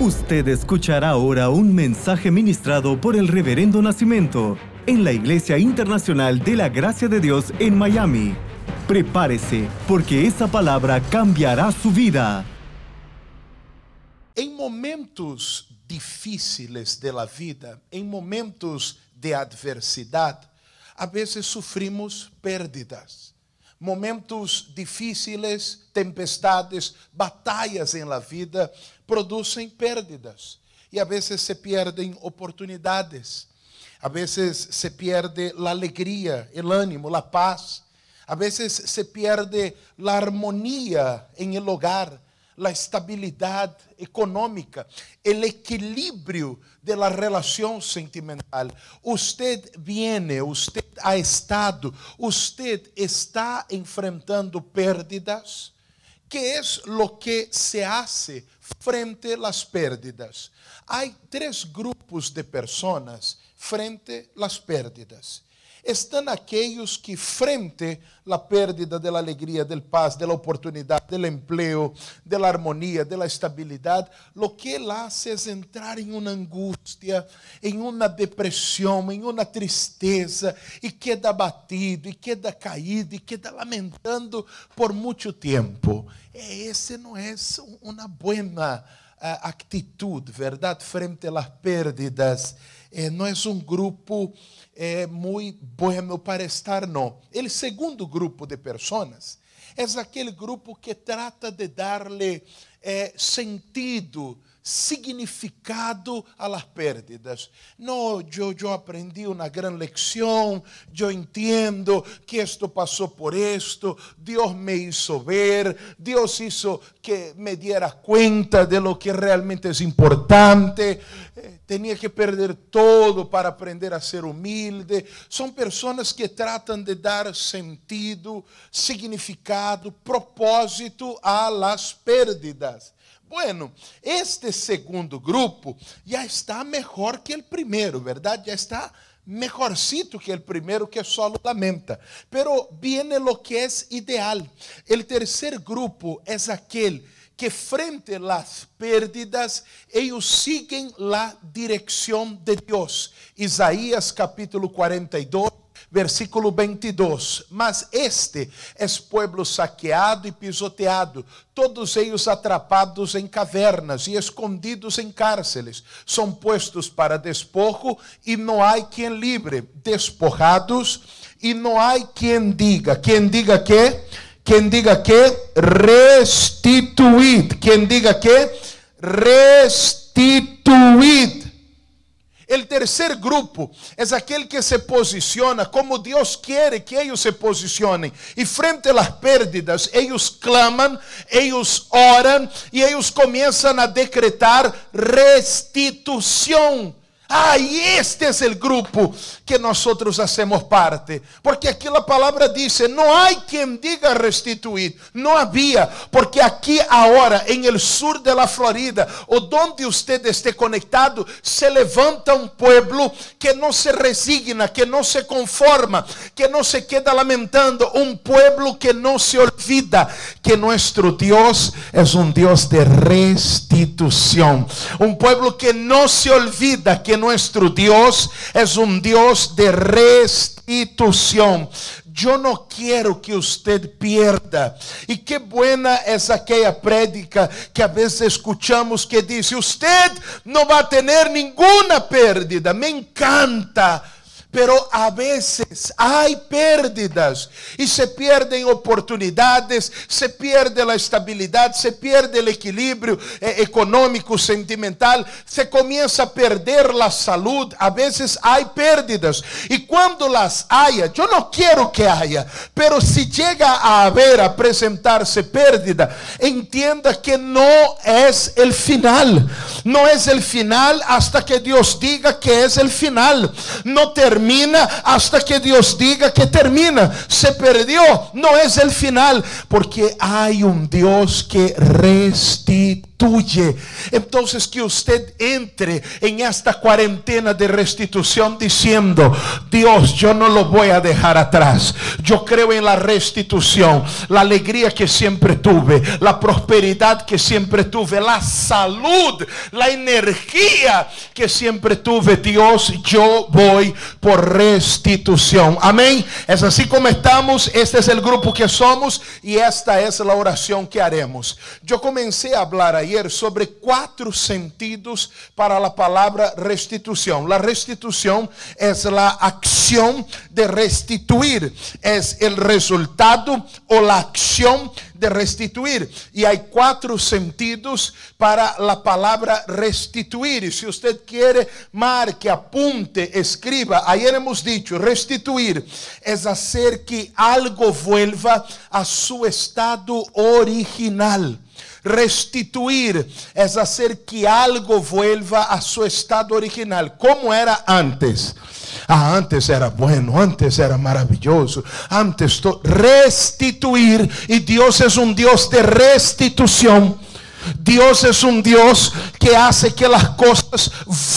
Usted escuchará ahora un mensaje ministrado por el Reverendo Nacimiento en la Iglesia Internacional de la Gracia de Dios en Miami. Prepárese, porque esa palabra cambiará su vida. Em momentos difíceis da vida, em momentos de adversidade, a vezes sofrimos pérdidas. Momentos difíceis, tempestades, batalhas em la vida produzem pérdidas. E a vezes se perdem oportunidades. A vezes se perde a alegria, o ânimo, a paz. A vezes se perde a harmonia em el hogar la estabilidade econômica, o equilíbrio de la relação sentimental. Usted viene, usted ha estado, usted está enfrentando pérdidas. Que é lo que se hace frente às pérdidas? Há três grupos de pessoas frente às pérdidas estão aqueles que, frente à pérdida da alegria, da paz, da oportunidade, do emprego, da harmonia, da estabilidade, lo que ele hace é entrar em uma angústia, em uma depressão, em uma tristeza, e queda abatido, e queda caído, e queda lamentando por muito tempo. Esse não é uma boa atitude, verdade, frente às pérdidas. não é um grupo é muito bueno para estar, não. O segundo grupo de pessoas é aquele grupo que trata de darle eh, sentido significado a las pérdidas. No, yo, yo aprendí una gran lección, yo entiendo que esto pasó por esto, Dios me hizo ver, Dios hizo que me diera cuenta de lo que realmente es importante, eh, tenía que perder todo para aprender a ser humilde. Son personas que tratan de dar sentido, significado, propósito a las pérdidas. Bueno, este segundo grupo já está melhor que o primeiro, verdade? Já está mejorcito que o primeiro que só lamenta. Pero viene lo que é ideal. O terceiro grupo é aquele que frente às pérdidas, seguem a direção de Deus. Isaías capítulo 42, versículo 22. Mas este é pueblo saqueado e pisoteado, todos eles atrapados em cavernas e escondidos em cárceles. São postos para despojo e não há quem livre, despojados e não há quem diga. Quem diga que? Quem diga que? Restituid. Quem diga que? Restituid. O terceiro grupo é aquele que se posiciona como Deus quer que eles se posicionem. E frente às pérdidas, eles clamam, eles oram e eles começam a decretar restituição Ah, este es el grupo que nosotros hacemos parte. Porque aquí la palabra dice, no hay quien diga restituir. No había, porque aquí ahora en el sur de la Florida, o donde usted esté conectado, se levanta un pueblo que no se resigna, que no se conforma, que no se queda lamentando. Un pueblo que no se olvida que nuestro Dios es un Dios de restitución. Un pueblo que no se olvida que nuestro Dios es un Dios de restitución. Yo no quiero que usted pierda. Y qué buena es aquella prédica que a veces escuchamos que dice, usted no va a tener ninguna pérdida. Me encanta pero a veces hay pérdidas y se pierden oportunidades, se pierde la estabilidad, se pierde el equilibrio eh, económico, sentimental, se comienza a perder la salud, a veces hay pérdidas y cuando las haya, yo no quiero que haya, pero si llega a haber, a presentarse pérdida, entienda que no es el final, no es el final hasta que Dios diga que es el final, no termina termina hasta que Dios diga que termina. Se perdió, no es el final, porque hay un Dios que restituye restituye. Entonces que usted entre en esta cuarentena de restitución diciendo, Dios, yo no lo voy a dejar atrás. Yo creo en la restitución, la alegría que siempre tuve, la prosperidad que siempre tuve, la salud, la energía que siempre tuve. Dios, yo voy por restitución. Amén. Es así como estamos. Este es el grupo que somos y esta es la oración que haremos. Yo comencé a hablar sobre cuatro sentidos para la palabra restitución. La restitución es la acción de restituir, es el resultado o la acción de restituir. Y hay cuatro sentidos para la palabra restituir. Y si usted quiere, marque, apunte, escriba. Ayer hemos dicho, restituir es hacer que algo vuelva a su estado original. Restituir es hacer que algo vuelva a su estado original, como era antes. Ah, antes era bueno, antes era maravilloso, antes restituir. Y Dios es un Dios de restitución. Dios es un Dios que hace que las cosas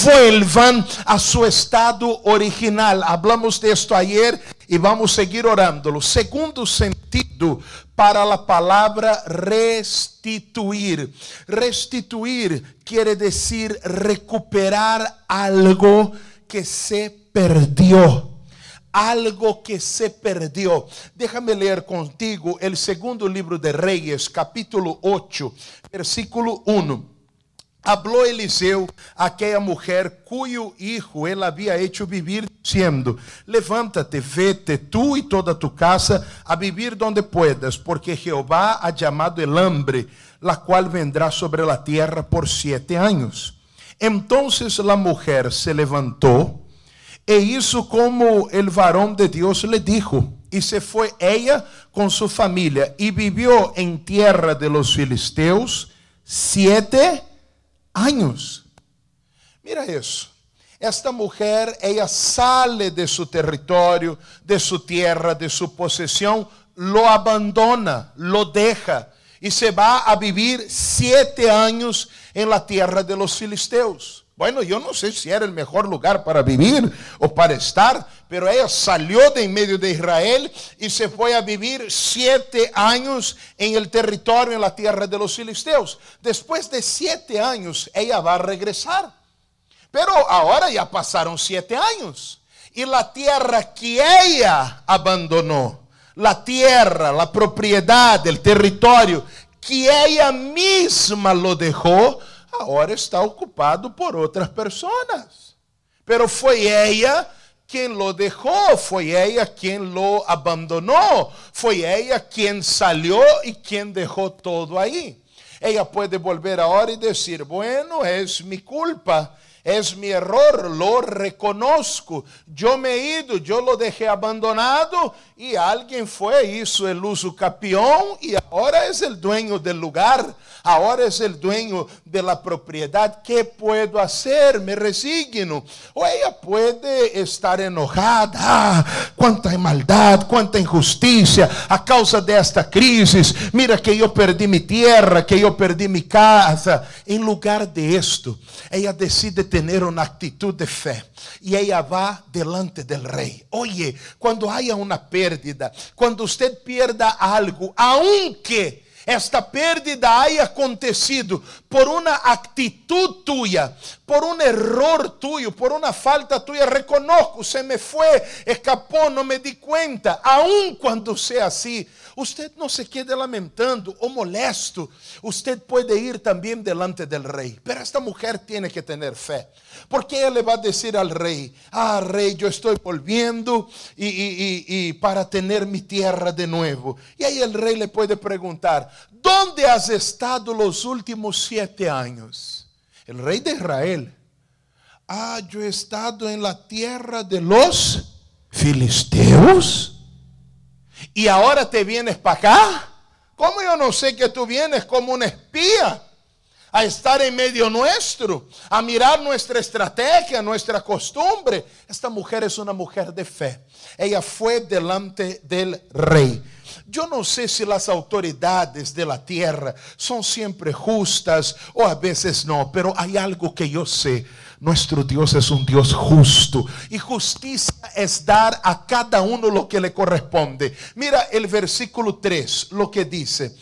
vuelvan a su estado original. Hablamos de esto ayer y vamos a seguir orándolo. Segundo sentido para la palabra restituir. Restituir quiere decir recuperar algo que se perdió algo que se perdió. Déjame leer contigo el segundo libro de Reyes, capítulo 8, versículo 1. Habló Eliseu a aquella mujer cuyo hijo él había hecho vivir, diciendo: Levántate, vete tú y toda tu casa a vivir donde puedas, porque Jehová ha llamado el hambre, la cual vendrá sobre la tierra por siete años. Entonces la mujer se levantó e hizo como el varón de Dios le dijo. Y se fue ella con su familia y vivió en tierra de los filisteos siete años. Mira eso. Esta mujer, ella sale de su territorio, de su tierra, de su posesión, lo abandona, lo deja y se va a vivir siete años en la tierra de los filisteos. Bueno, yo no sé si era el mejor lugar para vivir o para estar, pero ella salió de en medio de Israel y se fue a vivir siete años en el territorio, en la tierra de los filisteos. Después de siete años, ella va a regresar. Pero ahora ya pasaron siete años. Y la tierra que ella abandonó, la tierra, la propiedad, el territorio que ella misma lo dejó, ahora está ocupado por otras personas. Pero fue ella quien lo dejó, fue ella quien lo abandonó, fue ella quien salió y quien dejó todo ahí. Ella puede volver ahora y decir, bueno, es mi culpa es mi error, lo reconozco. Yo me he ido, yo lo dejé abandonado y alguien fue, hizo el uso capión y ahora es el dueño del lugar, ahora es el dueño de la propiedad. ¿Qué puedo hacer? Me resigno. O ella puede estar enojada. Ah, cuánta maldad, cuánta injusticia a causa de esta crisis. Mira que yo perdí mi tierra, que yo perdí mi casa. En lugar de esto, ella decide tener una actitud de fe y ella va delante del rey. Oye, cuando haya una pérdida, cuando usted pierda algo, aunque esta pérdida haya acontecido por una actitud tuya, por un error tuyo, por una falta tuya, reconozco, se me fue, escapó, no me di cuenta, aun cuando sea así, usted no se quede lamentando o molesto, usted puede ir también delante del rey, pero esta mujer tiene que tener fe. Porque él le va a decir al rey, ah, rey, yo estoy volviendo y, para tener mi tierra de nuevo. Y ahí el rey le puede preguntar, ¿dónde has estado los últimos siete años? El rey de Israel, ah, yo he estado en la tierra de los filisteos. Y ahora te vienes para acá. ¿Cómo yo no sé que tú vienes como un espía? A estar en medio nuestro, a mirar nuestra estrategia, nuestra costumbre. Esta mujer es una mujer de fe. Ella fue delante del rey. Yo no sé si las autoridades de la tierra son siempre justas o a veces no, pero hay algo que yo sé. Nuestro Dios es un Dios justo y justicia es dar a cada uno lo que le corresponde. Mira el versículo 3, lo que dice.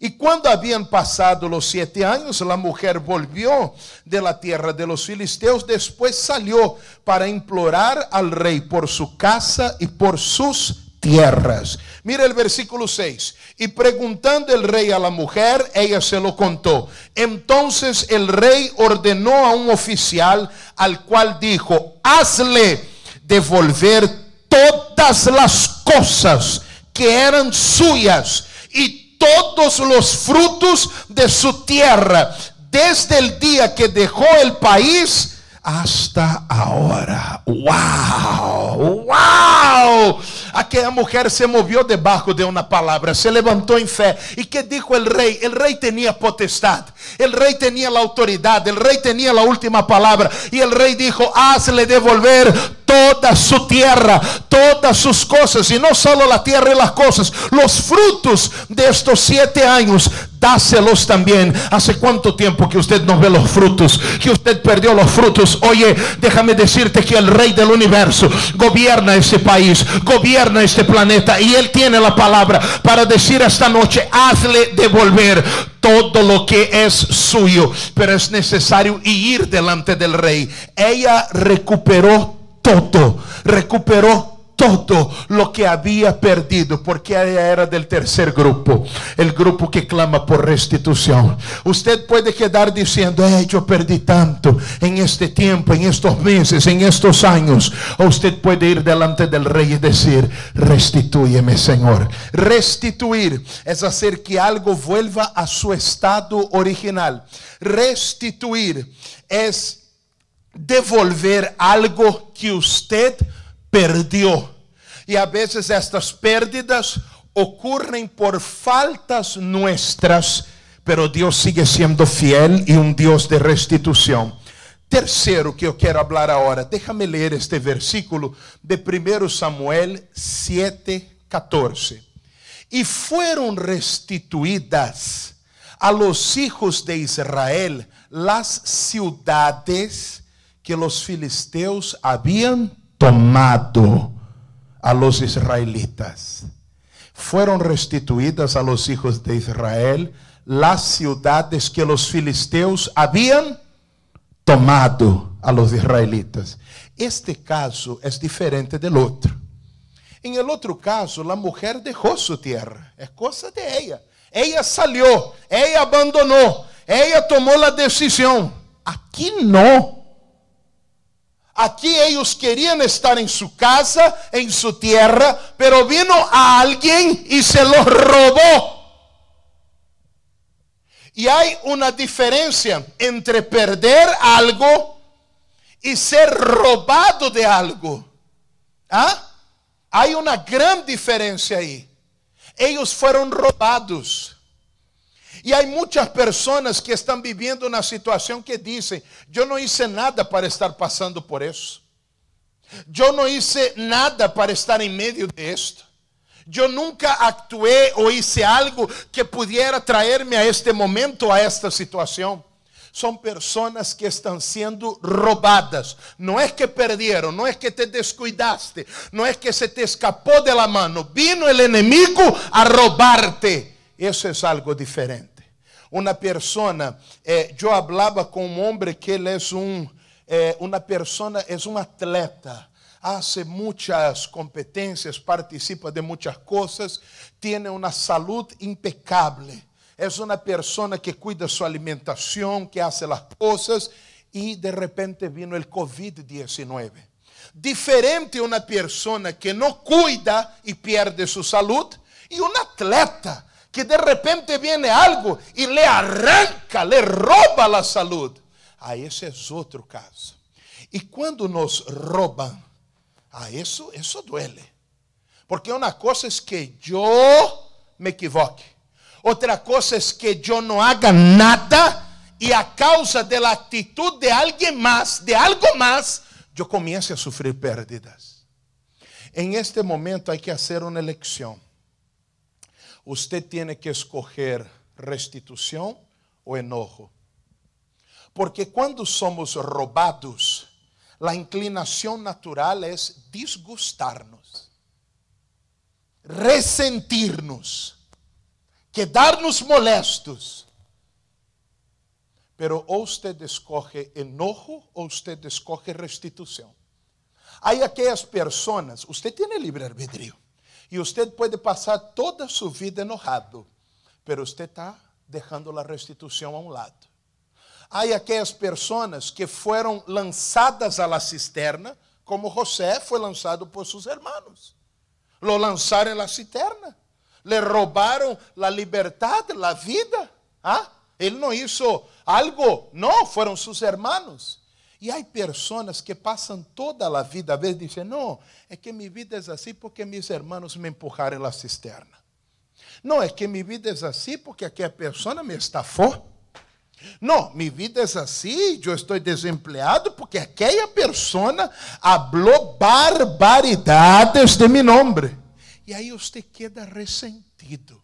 Y cuando habían pasado los siete años, la mujer volvió de la tierra de los filisteos. Después salió para implorar al rey por su casa y por sus tierras. Mira el versículo 6. Y preguntando el rey a la mujer, ella se lo contó. Entonces el rey ordenó a un oficial al cual dijo, hazle devolver todas las cosas que eran suyas y todos los frutos de su tierra, desde el día que dejó el país hasta ahora. ¡Wow! ¡Wow! Aquella mujer se movió debajo de una palabra, se levantó en fe. ¿Y qué dijo el rey? El rey tenía potestad, el rey tenía la autoridad, el rey tenía la última palabra. Y el rey dijo: Hazle devolver toda su tierra, todas sus cosas, y no solo la tierra y las cosas, los frutos de estos siete años dáselos también. ¿Hace cuánto tiempo que usted no ve los frutos? Que usted perdió los frutos. Oye, déjame decirte que el rey del universo gobierna ese país, gobierna este planeta y él tiene la palabra para decir esta noche, hazle devolver todo lo que es suyo, pero es necesario ir delante del rey. Ella recuperó todo, recuperó todo lo que había perdido, porque ella era del tercer grupo, el grupo que clama por restitución. Usted puede quedar diciendo, eh, yo perdí tanto en este tiempo, en estos meses, en estos años. O usted puede ir delante del rey y decir, restitúyeme, Señor. Restituir es hacer que algo vuelva a su estado original. Restituir es devolver algo que usted perdió. Y a veces estas pérdidas ocurren por faltas nuestras, pero Dios sigue siendo fiel y un Dios de restitución. Terceiro que eu quero falar agora, déjame ler este versículo de 1 Samuel 7:14. E foram restituídas a los hijos de Israel las ciudades que los filisteus haviam tomado a los israelitas. Fueron restituidas a los hijos de Israel las ciudades que los filisteos habían tomado a los israelitas. Este caso es diferente del otro. En el otro caso, la mujer dejó su tierra. Es cosa de ella. Ella salió, ella abandonó, ella tomó la decisión. Aquí no. Aquí ellos querían estar en su casa, en su tierra, pero vino a alguien y se los robó. Y hay una diferencia entre perder algo y ser robado de algo. ¿Ah? Hay una gran diferencia ahí. Ellos fueron robados. E há muitas pessoas que estão vivendo na situação que dizem: Eu não hice nada para estar passando por isso. Eu não hice nada para estar em meio de esto. Eu nunca actuei ou hice algo que pudiera traerme a este momento, a esta situação. São pessoas que estão sendo roubadas. Não é que perderam, não é que te descuidaste, não é que se te escapou de la mano. Vino o inimigo a roubarte. Isso é algo diferente uma persona, eh, eu falava com um homem que ele é um, eh, uma persona, é um atleta, hace muitas competências, participa de muitas coisas, tem uma saúde impecável. É uma persona que cuida sua alimentação, que hace as coisas e de repente vino o COVID-19. Diferente uma persona que não cuida e perde sua saúde e um atleta que de repente viene algo y le arranca, le roba la salud. Ah, ese es otro caso. Y cuando nos roban, ah, eso, eso duele. Porque una cosa es que yo me equivoque. Otra cosa es que yo no haga nada y a causa de la actitud de alguien más, de algo más, yo comience a sufrir pérdidas. En este momento hay que hacer una elección. Usted tiene que escoger restitución o enojo. Porque cuando somos robados, la inclinación natural es disgustarnos, resentirnos, quedarnos molestos. Pero ou usted escoge enojo ou usted escoge restitución. Hay aquellas personas, usted tiene libre albedrío. E você pode passar toda a sua vida enojado, pero você está deixando a restituição a um lado. Há aquelas pessoas que foram lançadas a la cisterna, como José foi lançado por seus irmãos. Lo lançaram la cisterna, le roubaram a liberdade, a vida. ¿Ah? Ele não hizo algo, não, foram seus irmãos. E há pessoas que passam toda a vida, a vezes dizem, não, é que minha vida é assim porque meus irmãos me empurraram na cisterna. Não, é que minha vida é assim porque aquela pessoa me estafou. Não, minha vida é assim, eu estou desempregado porque aquela pessoa falou barbaridades de meu nome. E aí você queda ressentido,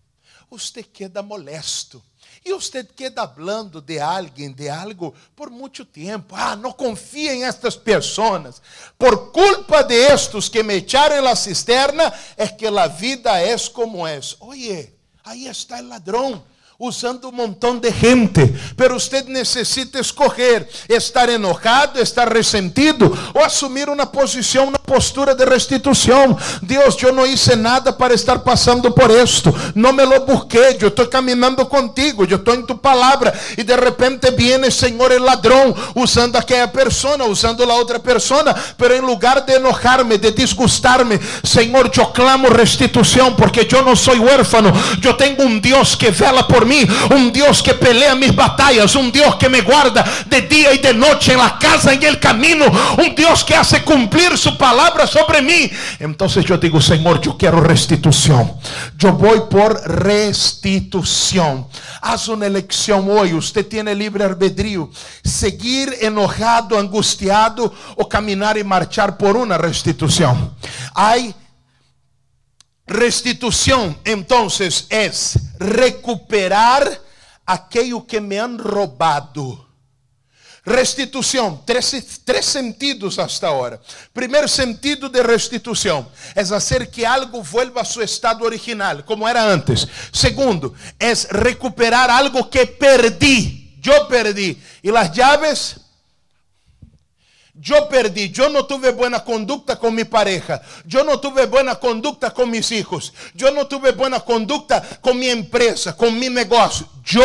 você queda molesto. E você queda hablando de alguém, de algo, por muito tempo. Ah, não confia em estas pessoas. Por culpa de estos que me echaram na cisterna, é que a vida é como é. Oye, aí está o ladrão usando um montão de gente, pero usted necessita escolher estar enojado, estar ressentido ou assumir uma posição, uma postura de restituição. Deus, eu não hice nada para estar passando por esto, não me lo busqué, eu estou caminhando contigo, eu estou em tu palavra e de repente viene Senhor el ladrão usando aquela pessoa, usando a outra pessoa, pero em lugar de enojarme, de disgustarme, Senhor, eu clamo restituição porque eu não sou huérfano, eu tenho um Deus que vela por mim mí, un Dios que pelea mis batallas, un Dios que me guarda de día y de noche en la casa, en el camino, un Dios que hace cumplir su palabra sobre mí. Entonces yo digo, Señor, yo quiero restitución. Yo voy por restitución. Haz una elección hoy. Usted tiene libre albedrío. Seguir enojado, angustiado o caminar y marchar por una restitución. Hay Restituição, então, é recuperar aquilo que me han roubado. Restituição, três, três sentidos hasta agora. Primeiro sentido de restituição é fazer que algo vuelva a seu estado original, como era antes. Segundo, é recuperar algo que perdi. Eu perdi. E as chaves Yo perdí, yo no tuve buena conducta con mi pareja, yo no tuve buena conducta con mis hijos, yo no tuve buena conducta con mi empresa, con mi negocio. Yo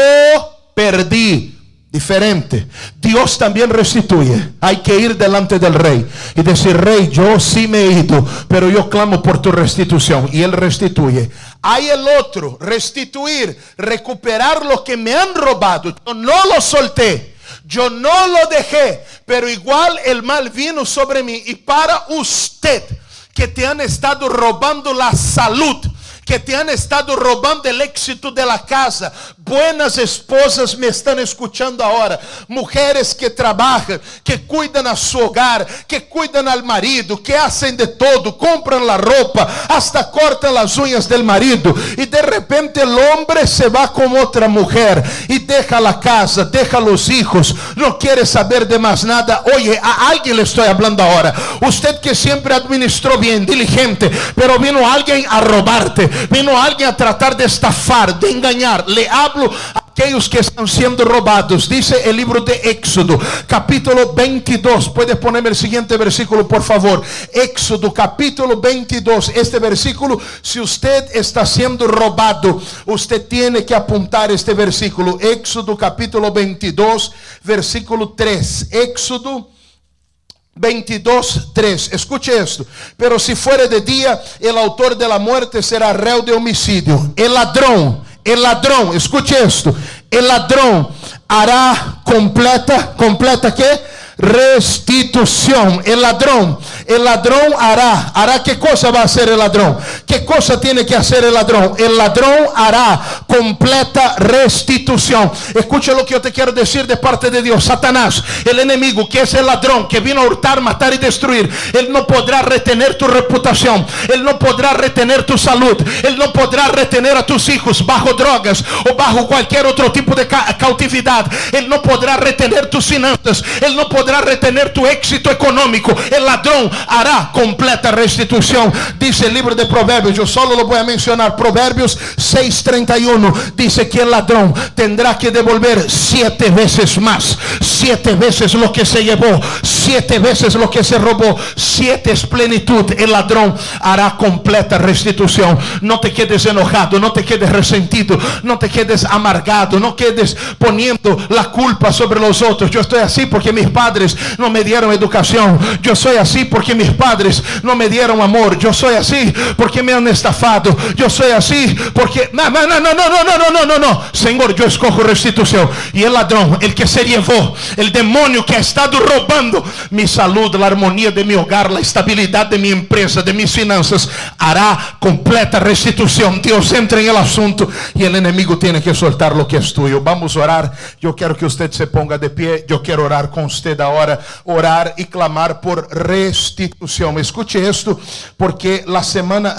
perdí. Diferente. Dios también restituye. Hay que ir delante del rey y decir, rey, yo sí me he ido, pero yo clamo por tu restitución. Y él restituye. Hay el otro, restituir, recuperar lo que me han robado. No lo solté. Yo no lo dejé, pero igual el mal vino sobre mí. Y para usted que te han estado robando la salud, que te han estado robando el éxito de la casa. Buenas esposas me están escuchando ahora. Mujeres que trabajan, que cuidan a su hogar, que cuidan al marido, que hacen de todo, compran la ropa, hasta cortan las uñas del marido. Y de repente el hombre se va con otra mujer y deja la casa, deja los hijos, no quiere saber de más nada. Oye, a alguien le estoy hablando ahora. Usted que siempre administró bien, diligente, pero vino alguien a robarte vino alguien a tratar de estafar, de engañar. Le hablo a aquellos que están siendo robados. Dice el libro de Éxodo, capítulo 22. Puedes ponerme el siguiente versículo, por favor. Éxodo, capítulo 22. Este versículo, si usted está siendo robado, usted tiene que apuntar este versículo. Éxodo, capítulo 22, versículo 3. Éxodo 22, 3. Escuche esto. Pero si fuere de día, el autor de la muerte será reo de homicidio. El ladrón, el ladrón, escuche esto. El ladrón hará completa, completa qué? Restitución. El ladrón, el ladrón hará, hará qué cosa va a hacer el ladrón. ¿Qué cosa tiene que hacer el ladrón? El ladrón hará completa restitución. Escucha lo que yo te quiero decir de parte de Dios. Satanás, el enemigo que es el ladrón que vino a hurtar, matar y destruir, él no podrá retener tu reputación, él no podrá retener tu salud, él no podrá retener a tus hijos bajo drogas o bajo cualquier otro tipo de cautividad. Él no podrá retener tus finanzas, él no podrá podrá retener tu éxito económico. El ladrón hará completa restitución. Dice el libro de Proverbios, yo solo lo voy a mencionar. Proverbios 6:31 dice que el ladrón tendrá que devolver siete veces más. Siete veces lo que se llevó. Siete veces lo que se robó. Siete es plenitud. El ladrón hará completa restitución. No te quedes enojado, no te quedes resentido, no te quedes amargado, no quedes poniendo la culpa sobre los otros. Yo estoy así porque mis padres no me dieron educación. Yo soy así porque mis padres no me dieron amor. Yo soy así porque me han estafado. Yo soy así porque... No, no, no, no, no, no, no, no, no. Señor, yo escojo restitución. Y el ladrón, el que se llevó, el demonio que ha estado robando mi salud, la armonía de mi hogar, la estabilidad de mi empresa, de mis finanzas, hará completa restitución. Dios entra en el asunto y el enemigo tiene que soltar lo que es tuyo. Vamos a orar. Yo quiero que usted se ponga de pie. Yo quiero orar con usted hora orar e clamar por restituição. Escute isto, porque la semana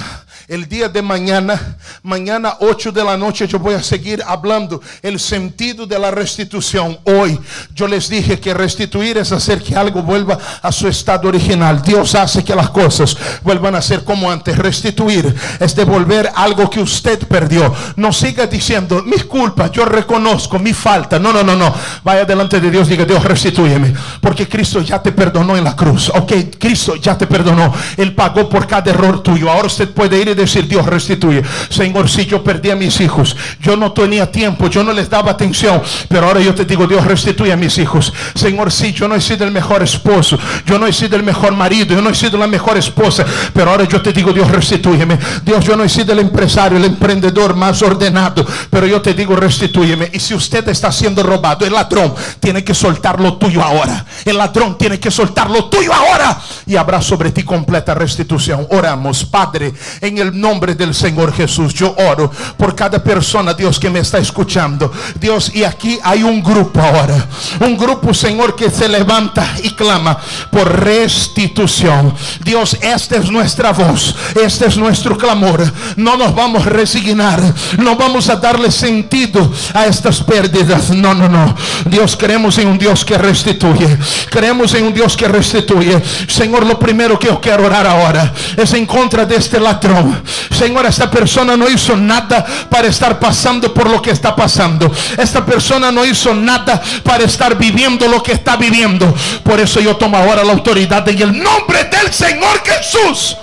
el día de mañana, mañana 8 de la noche, yo voy a seguir hablando el sentido de la restitución. Hoy yo les dije que restituir es hacer que algo vuelva a su estado original. Dios hace que las cosas vuelvan a ser como antes. Restituir es devolver algo que usted perdió. No siga diciendo, mis culpas, yo reconozco mi falta. No, no, no, no. Vaya delante de Dios, diga, Dios, restitúyeme. Porque Cristo ya te perdonó en la cruz. Ok, Cristo ya te perdonó. Él pagó por cada error tuyo. Ahora usted puede ir y decir, Dios restituye. Señor, si yo perdí a mis hijos, yo no tenía tiempo, yo no les daba atención, pero ahora yo te digo, Dios restituye a mis hijos. Señor, si yo no he sido el mejor esposo, yo no he sido el mejor marido, yo no he sido la mejor esposa, pero ahora yo te digo, Dios restitúyeme. Dios, yo no he sido el empresario, el emprendedor más ordenado, pero yo te digo, restitúyeme. Y si usted está siendo robado, el ladrón tiene que soltar lo tuyo ahora. El ladrón tiene que soltar lo tuyo ahora y habrá sobre ti completa restitución. Oramos, Padre, en el nombre del Señor Jesús. Yo oro por cada persona, Dios, que me está escuchando. Dios, y aquí hay un grupo ahora. Un grupo, Señor, que se levanta y clama por restitución. Dios, esta es nuestra voz. Este es nuestro clamor. No nos vamos a resignar. No vamos a darle sentido a estas pérdidas. No, no, no. Dios, creemos en un Dios que restituye. Creemos en un Dios que restituye. Señor, lo primero que yo quiero orar ahora es en contra de este ladrón. Señor, esta persona no hizo nada para estar pasando por lo que está pasando. Esta persona no hizo nada para estar viviendo lo que está viviendo. Por eso yo tomo ahora la autoridad en el nombre del Señor Jesús.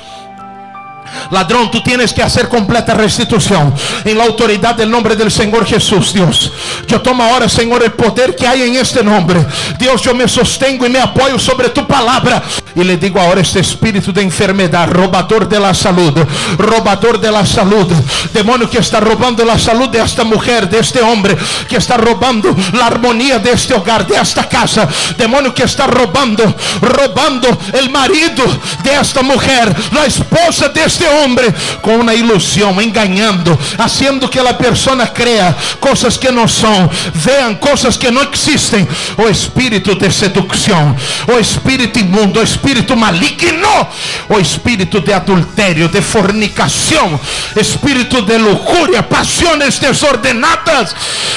Ladrón, tú tienes que hacer completa restitución en la autoridad del nombre del Señor Jesús, Dios. Yo tomo ahora, Señor, el poder que hay en este nombre. Dios, yo me sostengo y me apoyo sobre tu palabra. Y le digo ahora este espíritu de enfermedad, robador de la salud, robador de la salud, demonio que está robando la salud de esta mujer, de este hombre, que está robando la armonía de este hogar, de esta casa, demonio que está robando, robando el marido de esta mujer, la esposa de este hombre con una ilusión, engañando, haciendo que la persona crea cosas que no son, vean cosas que no existen. O oh, espíritu de seducción, o oh, espíritu inmundo, o espíritu maligno, o oh, espíritu de adulterio, de fornicación, espíritu de lujuria, pasiones desordenadas,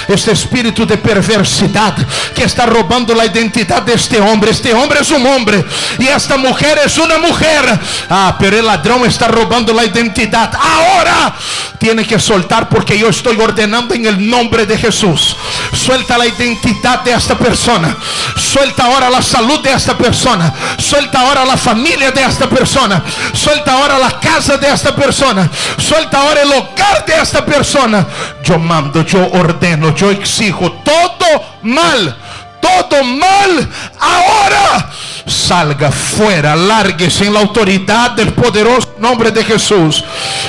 este espíritu de perversidad que está robando la identidad de este hombre. Este hombre es un hombre y esta mujer es una mujer. Ah, pero el ladrón está robando la identidad. Ahora tiene que soltar porque yo estoy ordenando en el nombre de Jesús. Suelta la identidad de esta persona. Suelta ahora la salud de esta persona. Suelta ahora la familia de esta persona. Suelta ahora la casa de esta persona. Suelta ahora el hogar de esta persona. Yo mando, yo ordeno, yo exijo todo mal todo mal ahora salga fuera, lárguese en la autoridad del poderoso nombre de Jesús.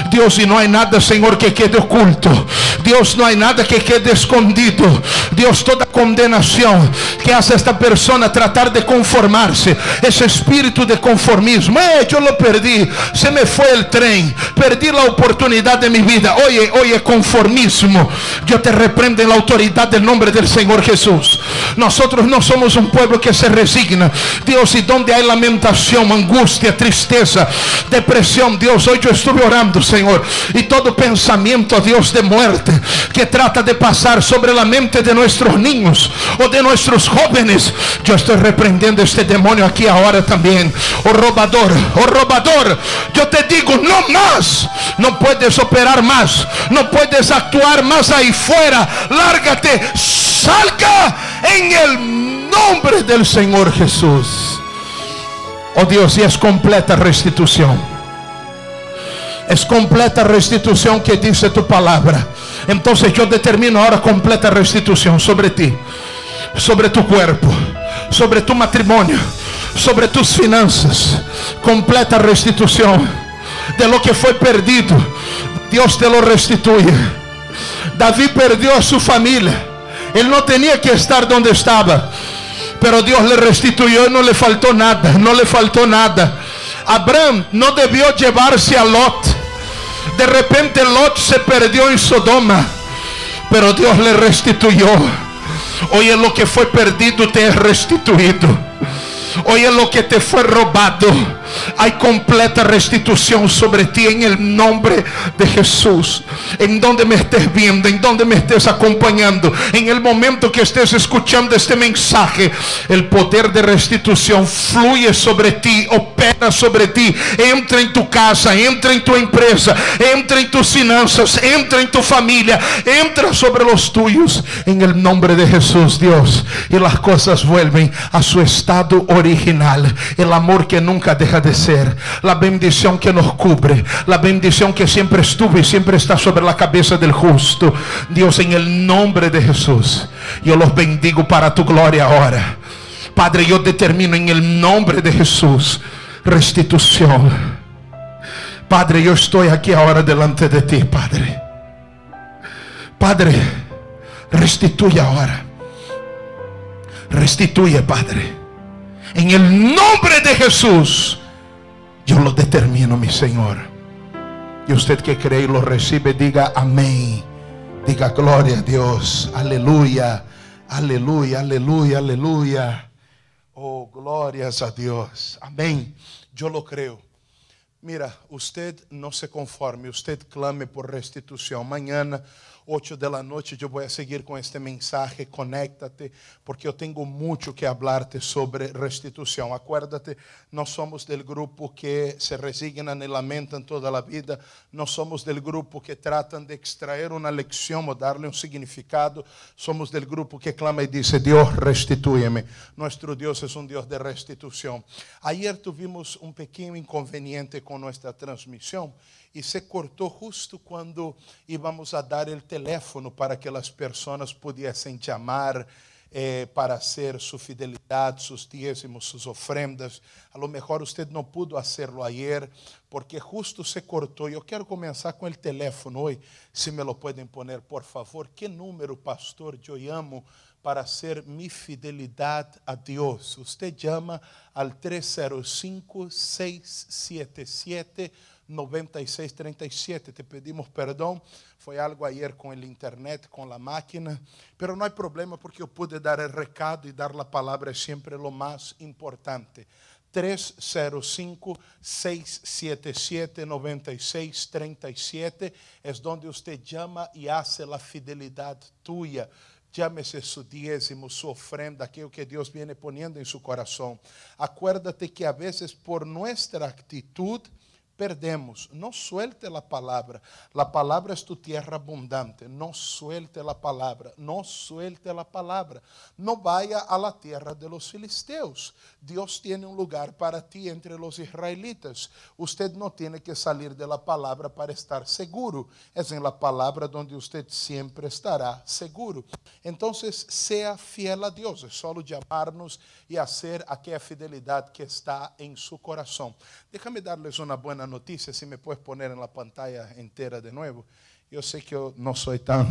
Dios, y no hay nada, Señor, que quede oculto. Dios, no hay nada que quede escondido. Dios, toda condenación que hace esta persona tratar de conformarse, ese espíritu de conformismo, eh, yo lo perdí, se me fue el tren, perdí la oportunidad de mi vida. Oye, oye, conformismo, yo te reprendo en la autoridad del nombre del Señor Jesús. Nosotros no somos un pueblo que se resigna. Dios, y donde hay lamentación, angustia, tristeza, depresión, Dios, hoy yo estuve orando, Señor, y todo pensamiento, Dios, de muerte que trata de pasar sobre la mente de nuestros niños o de nuestros jóvenes, yo estoy reprendiendo este demonio aquí ahora también. Oh robador, oh robador, yo te digo, no más, no puedes operar más, no puedes actuar más ahí fuera, lárgate, salga en el nombre del Señor Jesús. Oh Dios, y es completa restitución. Es completa restitución que dice tu palabra. Entonces yo determino ahora completa restitución sobre ti, sobre tu cuerpo, sobre tu matrimonio, sobre tus finanzas. Completa restitución de lo que fue perdido. Dios te lo restituye. David perdió a su familia. Él no tenía que estar donde estaba. Pero Dios le restituyó y no le faltó nada. No le faltó nada. Abraham no debió llevarse a Lot. De repente Lot se perdió en Sodoma. Pero Dios le restituyó. Oye, lo que fue perdido te es restituido. Oye, lo que te fue robado hay completa restitución sobre ti en el nombre de Jesús. En donde me estés viendo, en donde me estés acompañando, en el momento que estés escuchando este mensaje, el poder de restitución fluye sobre ti, opera sobre ti, entra en tu casa, entra en tu empresa, entra en tus finanzas, entra en tu familia, entra sobre los tuyos en el nombre de Jesús, Dios. Y las cosas vuelven a su estado original. El amor que nunca deja la bendición que nos cubre, la bendición que siempre estuvo y siempre está sobre la cabeza del justo. Dios, en el nombre de Jesús, yo los bendigo para tu gloria ahora. Padre, yo determino en el nombre de Jesús restitución. Padre, yo estoy aquí ahora delante de ti, Padre. Padre, restituye ahora. Restituye, Padre. En el nombre de Jesús. Yo lo determino, mi Señor. Y usted que cree y lo recibe, diga amén. Diga gloria a Dios. Aleluya. Aleluya, aleluya, aleluya. Oh, glorias a Dios. Amén. Yo lo creo. Mira, usted no se conforme, usted clame por restitución. Mañana 8 de la noche eu vou seguir com este mensaje, conéctate, porque eu tenho muito que hablarte sobre restituição. Acuérdate, nós somos del grupo que se resignan e lamentam toda a vida, nós somos del grupo que tratam de extrair uma lecção ou darle um significado, somos del grupo que clama e diz, Deus, restituye-me. Nosso Deus é um Deus de restituição. Ayer tuvimos um pequeno inconveniente com nossa transmissão, e se cortou justo quando íamos a dar o teléfono para que as pessoas pudessem chamar eh, para hacer sua fidelidade, seus dízimos, suas ofrendas. A lo mejor você não pudo hacerlo ayer porque justo se cortou. Eu quero começar com o teléfono hoje, se me lo podem poner, por favor. Que número, pastor, eu amo para ser mi fidelidade a Deus? Você chama al 305 677 9637. Te pedimos perdão. Foi algo ayer com a internet, com a máquina. Pero não há problema porque eu pude dar o recado e dar a palavra é sempre o mais importante. 305-677-9637 é onde você chama e hace a fidelidade tuya. Llámese su diezmo, su ofrenda, aquilo que Deus viene poniendo em su coração. Acuérdate que a veces por nuestra actitud perdemos. No suelte la palabra. La palabra es tu tierra abundante. No suelte la palabra. No suelte la palabra. No vaya a la tierra de los filisteos. Dios tiene un lugar para ti entre los israelitas. Usted no tiene que salir de la palabra para estar seguro. Es en la palabra donde usted siempre estará seguro. Entonces, sea fiel a Dios. Es solo llamarnos y hacer aquella fidelidad que está en su corazón. Déjame darles una buena noticia, si me puedes poner en la pantalla entera de nuevo. Yo sé que yo no soy tan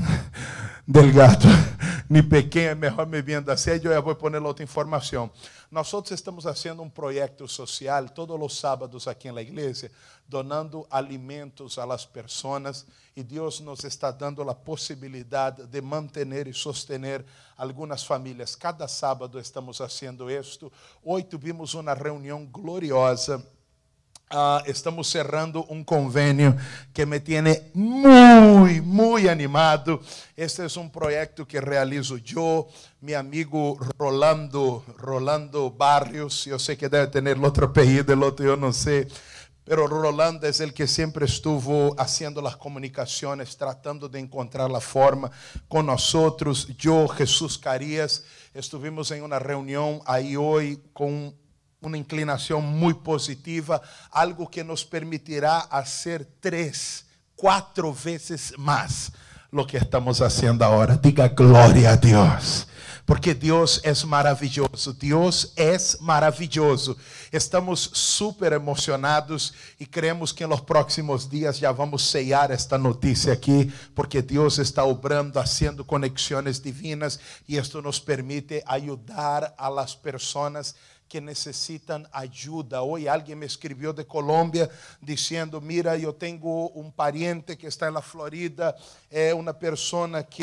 delgado ni pequeño, mejor me viendo así. Yo ya voy a poner otra información. Nosotros estamos haciendo un proyecto social todos los sábados aquí en la iglesia, donando alimentos a las personas y Dios nos está dando la posibilidad de mantener y sostener algunas familias. Cada sábado estamos haciendo esto. Hoy tuvimos una reunión gloriosa Uh, estamos cerrando um convênio que me tiene muito, muito animado. Este é um projeto que realizo eu, meu amigo Rolando, Rolando Barrios. Eu sei que deve ter outro apelido, o outro eu não sei. Pero Rolando é o que sempre estuvo haciendo as comunicações, tratando de encontrar a forma com nós. Eu, Jesus Carias, estivemos em uma reunião aí hoje com uma inclinação muito positiva, algo que nos permitirá fazer três, quatro vezes mais lo que estamos haciendo ahora. Diga gloria a Dios. Porque Deus é maravilhoso, Deus é maravilhoso. Estamos super emocionados e cremos que nos próximos dias já vamos ceiar esta notícia aqui, porque Deus está obrando, haciendo conexões divinas e isto nos permite ajudar a las pessoas que necessitam ajuda. Hoje alguém me escreveu de Colômbia dizendo: Mira, eu tenho um pariente que está na Florida, é uma pessoa que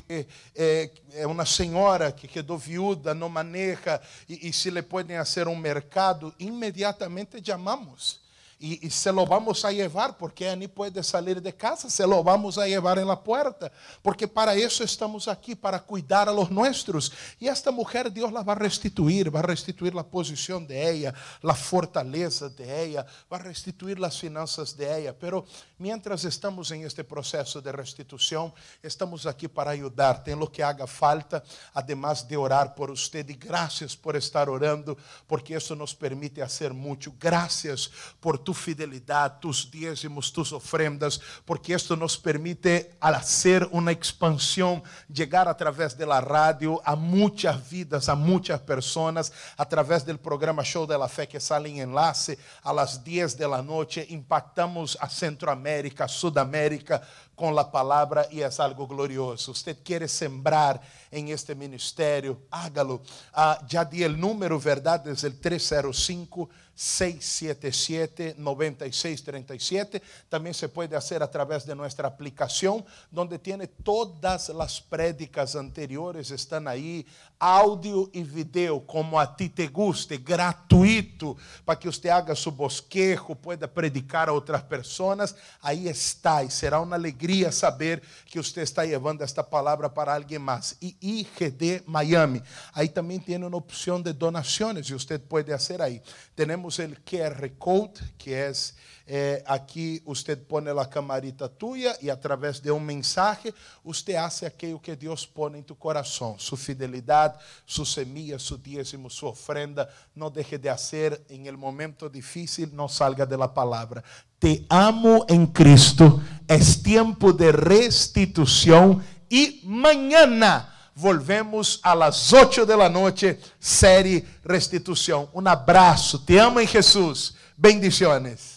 é, é uma senhora que quedou viúva, não maneja, e, se lhe podem fazer um mercado, imediatamente chamamos. Y, se lo vamos a llevar porque ni puede salir de casa, se lo vamos a llevar en la puerta, porque para eso estamos aquí, para cuidar a los nuestros. Y esta mujer Dios la va a restituir, va a restituir la posición de ella, la fortaleza de ella, va a restituir las finanzas de ella. Pero mientras estamos en este proceso de restitución, estamos aquí para ayudarte en lo que haga falta, además de orar por usted. Y gracias por estar orando, porque eso nos permite hacer mucho. Gracias por tu fidelidade, tus diezmos, tus ofrendas, porque isto nos permite hacer uma expansão, chegar através da rádio a muitas vidas, a muitas pessoas, através do programa Show de la Fé que sale em enlace a las 10 de la noche, impactamos a Centroamérica, a Sudamérica, com a palavra e é algo glorioso. Você quer sembrar em este ministério, hágalo. Ah, já di o número, verdade, é o 305 677-9637. También se puede hacer a través de nuestra aplicación, donde tiene todas las prédicas anteriores, están ahí, áudio e video, como a ti te guste, gratuito, para que usted haga su bosquejo, pueda predicar a outras pessoas. Aí está, e será uma alegria saber que usted está levando esta palavra para alguém mais. E IGD Miami, aí também tem uma opção de donações, e usted pode fazer aí. Temos el QR code, que es eh, aquí usted pone la camarita tuya y a través de un mensaje usted hace aquello que Dios pone en tu corazón, su fidelidad, su semilla, su diezmo, su ofrenda. No deje de hacer en el momento difícil, no salga de la palabra. Te amo en Cristo, es tiempo de restitución y mañana volvemos a las 8 de la noche, série Restitución. Un abrazo, te amo en Jesús. Bendiciones.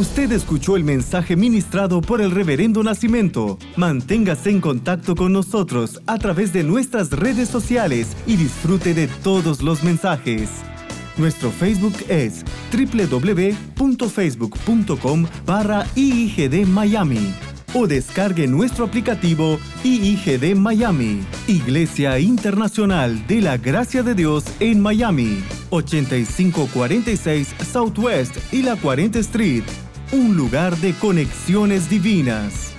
Usted escuchó el mensaje ministrado por el Reverendo Nacimiento. Manténgase en contacto con nosotros a través de nuestras redes sociales y disfrute de todos los mensajes. Nuestro Facebook es www.facebook.com barra IIGD Miami o descargue nuestro aplicativo IIGD Miami, Iglesia Internacional de la Gracia de Dios en Miami, 8546 Southwest y la 40 Street, un lugar de conexiones divinas.